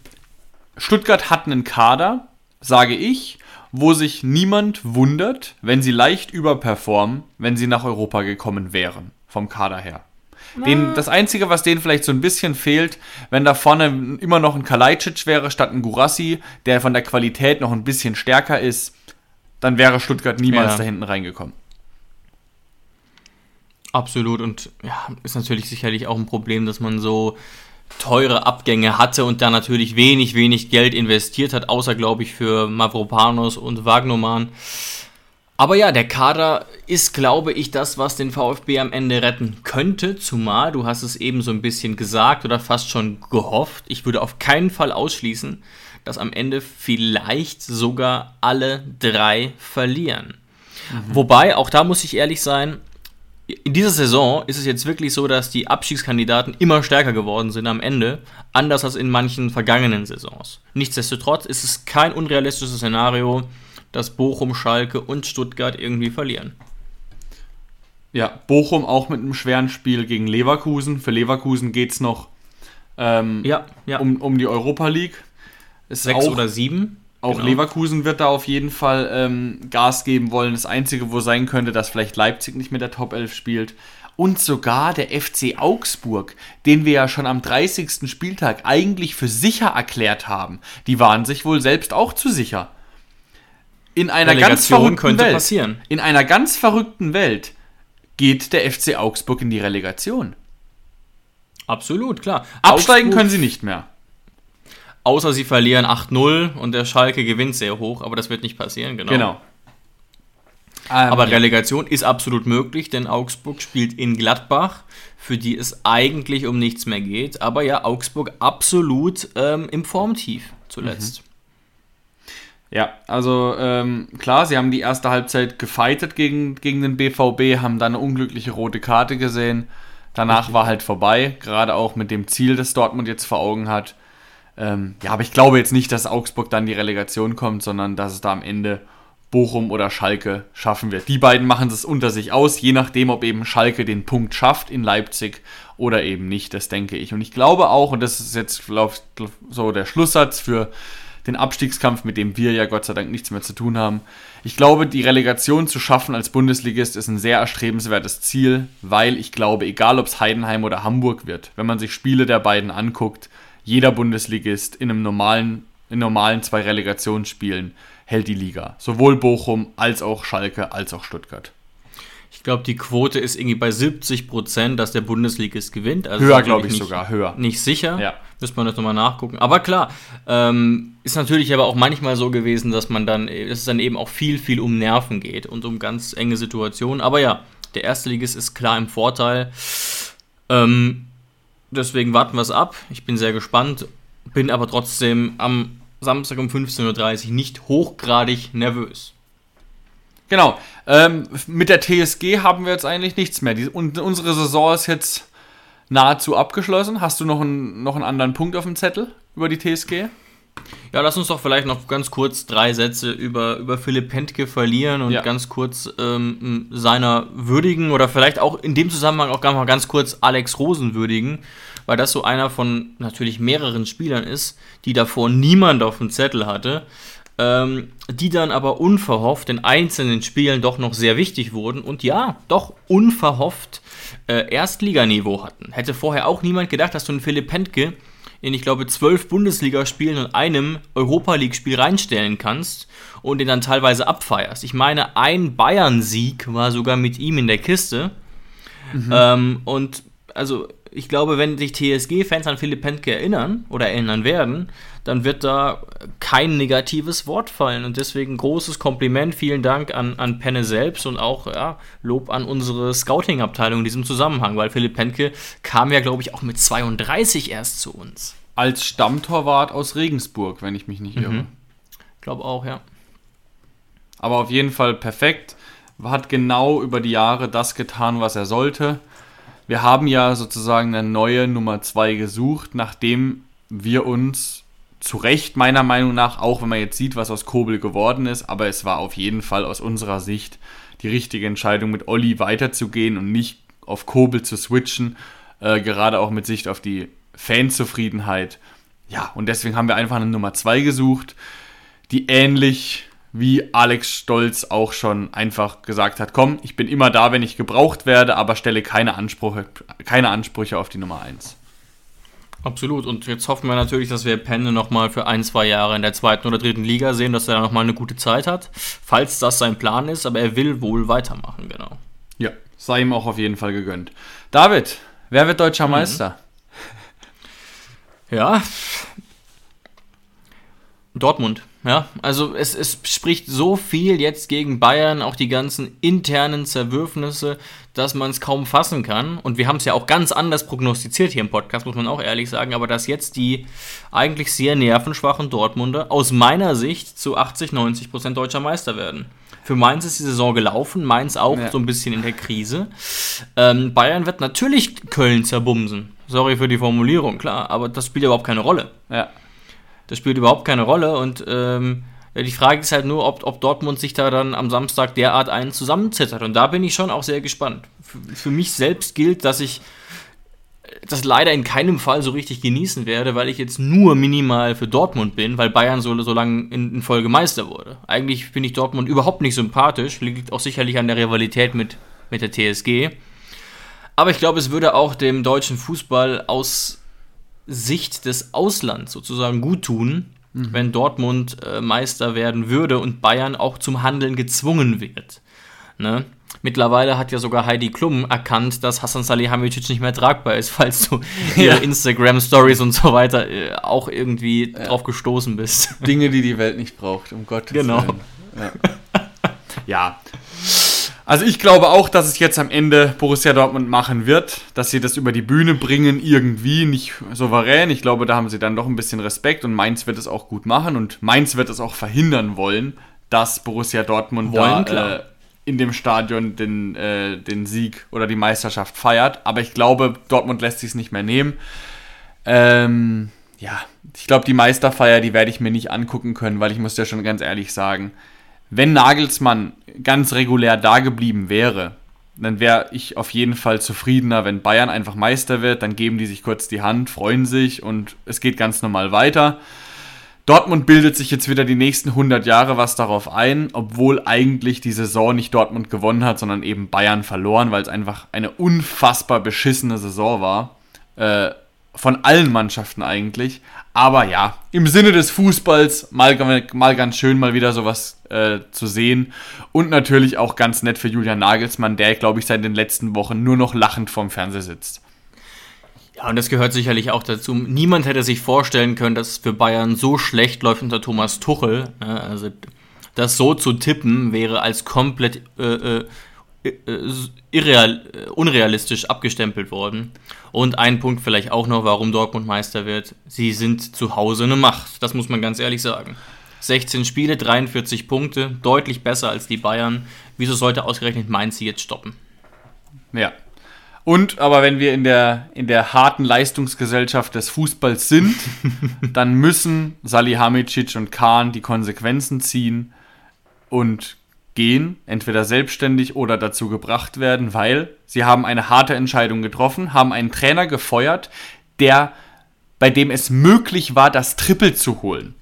Speaker 3: Stuttgart hat einen Kader, sage ich, wo sich niemand wundert, wenn sie leicht überperformen, wenn sie nach Europa gekommen wären, vom Kader her. Den, das Einzige, was denen vielleicht so ein bisschen fehlt, wenn da vorne immer noch ein Kalajdzic wäre statt ein Gurassi, der von der Qualität noch ein bisschen stärker ist, dann wäre Stuttgart niemals
Speaker 2: Ja.
Speaker 3: da hinten reingekommen.
Speaker 2: Absolut und ja, ist natürlich sicherlich auch ein Problem, dass man so teure Abgänge hatte und da natürlich wenig, wenig Geld investiert hat, außer glaube ich für Mavropanos und Wagnoman. Aber ja, der Kader ist, glaube ich, das, was den VfB am Ende retten könnte, zumal du hast es eben so ein bisschen gesagt oder fast schon gehofft. Ich würde auf keinen Fall ausschließen, dass am Ende vielleicht sogar alle drei verlieren. Wobei, auch da muss ich ehrlich sein, in dieser Saison ist es jetzt wirklich so, dass die Abstiegskandidaten immer stärker geworden sind am Ende, anders als in manchen vergangenen Saisons. Nichtsdestotrotz ist es kein unrealistisches Szenario, dass Bochum, Schalke und Stuttgart irgendwie verlieren.
Speaker 3: Ja, Bochum auch mit einem schweren Spiel gegen Leverkusen. Für Leverkusen geht es noch ähm,
Speaker 2: Ja, ja.
Speaker 3: um, um die Europa League. Ist
Speaker 2: Sechs
Speaker 3: auch,
Speaker 2: oder sieben.
Speaker 3: Auch
Speaker 2: Genau.
Speaker 3: Leverkusen wird da auf jeden Fall ähm, Gas geben wollen. Das Einzige, wo sein könnte, dass vielleicht Leipzig nicht mit der Top 11 spielt. Und sogar der FC Augsburg, den wir ja schon am 30. Spieltag eigentlich für sicher erklärt haben, die waren sich wohl selbst auch zu sicher. In einer ganz verrückten Welt,
Speaker 2: passieren.
Speaker 3: in einer ganz verrückten Welt geht der FC Augsburg in die Relegation.
Speaker 2: Absolut, klar.
Speaker 3: Absteigen
Speaker 2: Augsburg-
Speaker 3: können sie nicht mehr.
Speaker 2: Außer sie verlieren 8-0 und der Schalke gewinnt sehr hoch, aber das wird nicht passieren, genau.
Speaker 3: Genau. Ähm,
Speaker 2: Aber
Speaker 3: ja.
Speaker 2: Relegation ist absolut möglich, denn Augsburg spielt in Gladbach, für die es eigentlich um nichts mehr geht. Aber ja, Augsburg absolut ähm, im Formtief zuletzt.
Speaker 3: Ja, also ähm, klar, sie haben die erste Halbzeit gefightet gegen, gegen den BVB, haben dann eine unglückliche rote Karte gesehen. Danach war halt vorbei, gerade auch mit dem Ziel, das Dortmund jetzt vor Augen hat. Ähm, ja, aber ich glaube jetzt nicht, dass Augsburg dann die Relegation kommt, sondern dass es da am Ende Bochum oder Schalke schaffen wird. Die beiden machen es unter sich aus, je nachdem, ob eben Schalke den Punkt schafft in Leipzig oder eben nicht, das denke ich. Und ich glaube auch, und das ist jetzt glaub, so der Schlusssatz für den Abstiegskampf, mit dem wir ja Gott sei Dank nichts mehr zu tun haben. Ich glaube, die Relegation zu schaffen als Bundesligist ist ein sehr erstrebenswertes Ziel, weil ich glaube, egal ob es Heidenheim oder Hamburg wird, wenn man sich Spiele der beiden anguckt, jeder Bundesligist in einem normalen, in normalen zwei Relegationsspielen hält die Liga. Sowohl Bochum als auch Schalke als auch Stuttgart.
Speaker 2: Ich glaube, die Quote ist irgendwie bei 70 Prozent, dass der Bundesligist gewinnt. Also
Speaker 3: Höher, glaube ich
Speaker 2: nicht-
Speaker 3: sogar, höher.
Speaker 2: Nicht sicher.
Speaker 3: Ja.
Speaker 2: Müssen wir das nochmal nachgucken. Aber klar, ähm, ist natürlich aber auch manchmal so gewesen, dass man dann, dass es dann eben auch viel, viel um Nerven geht und um ganz enge Situationen. Aber ja, der erste Ligist ist klar im Vorteil. Ähm, deswegen warten wir es ab. Ich bin sehr gespannt, bin aber trotzdem am Samstag um 15.30 Uhr nicht hochgradig nervös.
Speaker 3: Genau. Ähm, mit der TSG haben wir jetzt eigentlich nichts mehr. Die, unsere Saison ist jetzt nahezu abgeschlossen. Hast du noch einen, noch einen anderen Punkt auf dem Zettel über die TSG?
Speaker 2: Ja, lass uns doch vielleicht noch ganz kurz drei Sätze über, über Philipp Pentke verlieren und
Speaker 3: Ja.
Speaker 2: ganz kurz ähm, seiner würdigen oder vielleicht auch in dem Zusammenhang auch mal ganz kurz Alex Rosen würdigen, weil das so einer von natürlich mehreren Spielern ist, die davor niemand auf dem Zettel hatte, ähm, die dann aber unverhofft in einzelnen Spielen doch noch sehr wichtig wurden und ja, doch unverhofft äh, Erstliganiveau hatten. Hätte vorher auch niemand gedacht, dass du einen Philipp Pentke in, ich glaube, zwölf Bundesligaspielen und einem Europa League-Spiel reinstellen kannst und den dann teilweise abfeierst. Ich meine, ein Bayern-Sieg war sogar mit ihm in der Kiste. Ähm, und also ich glaube, wenn sich TSG-Fans an Philipp Pentke erinnern oder erinnern werden, dann wird da kein negatives Wort fallen. Und deswegen großes Kompliment, vielen Dank an, an Penne selbst und auch ja, Lob an unsere Scouting-Abteilung in diesem Zusammenhang, weil Philipp Pentke kam ja, glaube ich, auch mit 32 erst zu uns.
Speaker 3: Als Stammtorwart aus Regensburg, wenn ich mich nicht irre.
Speaker 2: Mhm. Ich glaube auch, ja.
Speaker 3: Aber auf jeden Fall perfekt. Hat genau über die Jahre das getan, was er sollte. Wir haben ja sozusagen eine neue Nummer 2 gesucht, nachdem wir uns zu Recht meiner Meinung nach, auch wenn man jetzt sieht, was aus Kobel geworden ist, aber es war auf jeden Fall aus unserer Sicht die richtige Entscheidung, mit Olli weiterzugehen und nicht auf Kobel zu switchen, äh, gerade auch mit Sicht auf die Fanzufriedenheit. Ja, und deswegen haben wir einfach eine Nummer 2 gesucht, die ähnlich wie Alex Stolz auch schon einfach gesagt hat, komm, ich bin immer da, wenn ich gebraucht werde, aber stelle keine Ansprüche, keine Ansprüche auf die Nummer 1.
Speaker 2: Absolut. Und jetzt hoffen wir natürlich, dass wir Penne nochmal für ein, zwei Jahre in der zweiten oder dritten Liga sehen, dass er da nochmal eine gute Zeit hat, falls das sein Plan ist, aber er will wohl weitermachen, genau.
Speaker 3: Ja, sei ihm auch auf jeden Fall gegönnt. David, wer wird deutscher mhm. Meister?
Speaker 2: Ja, Dortmund. Ja, also es, es spricht so viel jetzt gegen Bayern, auch die ganzen internen Zerwürfnisse, dass man es kaum fassen kann. Und wir haben es ja auch ganz anders prognostiziert hier im Podcast, muss man auch ehrlich sagen. Aber dass jetzt die eigentlich sehr nervenschwachen Dortmunder aus meiner Sicht zu 80, 90 Prozent deutscher Meister werden. Für Mainz ist die Saison gelaufen, Mainz auch ja. so ein bisschen in der Krise. Ähm, Bayern wird natürlich Köln zerbumsen. Sorry für die Formulierung, klar, aber das spielt überhaupt keine Rolle.
Speaker 3: Ja.
Speaker 2: Das spielt überhaupt keine Rolle und ähm, die Frage ist halt nur, ob, ob Dortmund sich da dann am Samstag derart einen zusammenzittert. Und da bin ich schon auch sehr gespannt. Für, für mich selbst gilt, dass ich das leider in keinem Fall so richtig genießen werde, weil ich jetzt nur minimal für Dortmund bin, weil Bayern so, so lange in, in, Folge Meister wurde. Eigentlich finde ich Dortmund überhaupt nicht sympathisch, liegt auch sicherlich an der Rivalität mit, mit der TSG. Aber ich glaube, es würde auch dem deutschen Fußball aus Sicht des Auslands sozusagen gut tun, mhm. wenn Dortmund äh, Meister werden würde und Bayern auch zum Handeln gezwungen wird. Ne? Mittlerweile hat ja sogar Heidi Klum erkannt, dass Hassan Salihamidzic nicht mehr tragbar ist, falls du ihre ja. Instagram-Stories und so weiter äh, auch irgendwie ja. drauf gestoßen bist.
Speaker 3: Dinge, die die Welt nicht braucht, um Gottes
Speaker 2: genau.
Speaker 3: Willen. Ja. ja. Also ich glaube auch, dass es jetzt am Ende Borussia Dortmund machen wird, dass sie das über die Bühne bringen, irgendwie, nicht souverän. Ich glaube, da haben sie dann doch ein bisschen Respekt und Mainz wird es auch gut machen und Mainz wird es auch verhindern wollen, dass Borussia Dortmund
Speaker 2: wollen,
Speaker 3: da äh, in dem Stadion den, äh, den Sieg oder die Meisterschaft feiert. Aber ich glaube, Dortmund lässt sich es nicht mehr nehmen. Ähm, ja, ich glaube, die Meisterfeier, die werde ich mir nicht angucken können, weil ich muss ja schon ganz ehrlich sagen, wenn Nagelsmann ganz regulär da geblieben wäre, dann wäre ich auf jeden Fall zufriedener, wenn Bayern einfach Meister wird, dann geben die sich kurz die Hand, freuen sich und es geht ganz normal weiter. Dortmund bildet sich jetzt wieder die nächsten 100 Jahre was darauf ein, obwohl eigentlich die Saison nicht Dortmund gewonnen hat, sondern eben Bayern verloren, weil es einfach eine unfassbar beschissene Saison war. Äh, von allen Mannschaften eigentlich. Aber ja, im Sinne des Fußballs mal, mal ganz schön mal wieder sowas äh, zu sehen. Und natürlich auch ganz nett für Julian Nagelsmann, der, glaube ich, seit den letzten Wochen nur noch lachend vorm Fernseher sitzt.
Speaker 2: Ja, und das gehört sicherlich auch dazu. Niemand hätte sich vorstellen können, dass es für Bayern so schlecht läuft unter Thomas Tuchel. Also das so zu tippen wäre als komplett äh, äh, irreal, äh, unrealistisch abgestempelt worden. Und ein Punkt vielleicht auch noch, warum Dortmund Meister wird. Sie sind zu Hause eine Macht. Das muss man ganz ehrlich sagen. 16 Spiele, 43 Punkte, deutlich besser als die Bayern. Wieso sollte ausgerechnet Mainz sie jetzt stoppen?
Speaker 3: Ja. Und aber wenn wir in der, in der harten Leistungsgesellschaft des Fußballs sind, dann müssen Salihamidzic und Kahn die Konsequenzen ziehen und gehen, entweder selbstständig oder dazu gebracht werden, weil sie haben eine harte Entscheidung getroffen, haben einen Trainer gefeuert, der bei dem es möglich war, das Triple zu holen.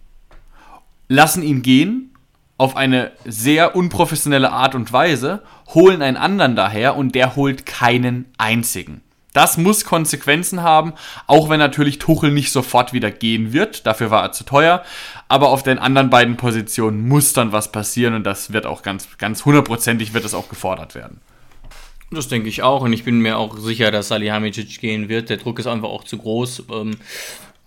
Speaker 3: Lassen ihn gehen auf eine sehr unprofessionelle Art und Weise, holen einen anderen daher und der holt keinen einzigen. Das muss Konsequenzen haben, auch wenn natürlich Tuchel nicht sofort wieder gehen wird. Dafür war er zu teuer. Aber auf den anderen beiden Positionen muss dann was passieren und das wird auch ganz, ganz hundertprozentig wird das auch gefordert werden.
Speaker 2: Das denke ich auch und ich bin mir auch sicher, dass Salihamidzic gehen wird. Der Druck ist einfach auch zu groß. Ähm,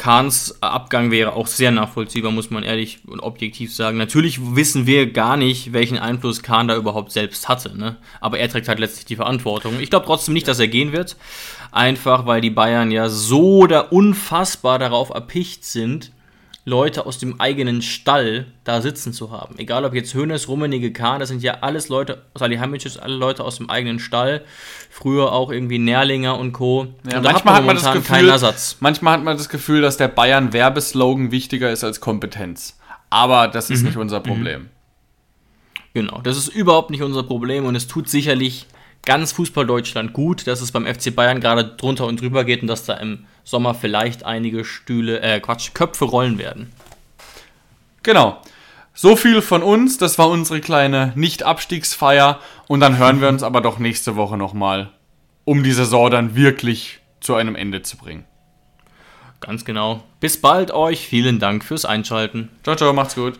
Speaker 2: Kahns Abgang wäre auch sehr nachvollziehbar, muss man ehrlich und objektiv sagen. Natürlich wissen wir gar nicht, welchen Einfluss Kahn da überhaupt selbst hatte. Ne? Aber er trägt halt letztlich die Verantwortung. Ich glaube trotzdem nicht, dass er gehen wird. Einfach weil die Bayern ja so da unfassbar darauf erpicht sind, Leute aus dem eigenen Stall da sitzen zu haben. Egal ob jetzt Hönes, Rummenigge, Kahn, das sind ja alles Leute, Salihamidzic, alle Leute aus dem eigenen Stall. Früher auch irgendwie Nährlinger und Co.
Speaker 3: Ja,
Speaker 2: und da
Speaker 3: manchmal hat man das
Speaker 2: momentan
Speaker 3: Gefühl,
Speaker 2: keinen Ersatz.
Speaker 3: manchmal hat man das Gefühl, dass der Bayern Werbeslogan wichtiger ist als Kompetenz. Aber das
Speaker 2: Mhm.
Speaker 3: ist nicht unser Problem.
Speaker 2: Genau, das ist überhaupt nicht unser Problem und es tut sicherlich ganz Fußball-Deutschland gut, dass es beim FC Bayern gerade drunter und drüber geht und dass da im Sommer vielleicht einige Stühle, äh, Quatsch, Köpfe rollen werden.
Speaker 3: Genau. So viel von uns. Das war unsere kleine Nicht-Abstiegsfeier. Und dann hören wir uns aber doch nächste Woche nochmal, um die Saison dann wirklich zu einem Ende zu bringen.
Speaker 2: Ganz genau. Bis bald euch. Vielen Dank fürs Einschalten.
Speaker 3: Ciao, ciao, macht's gut.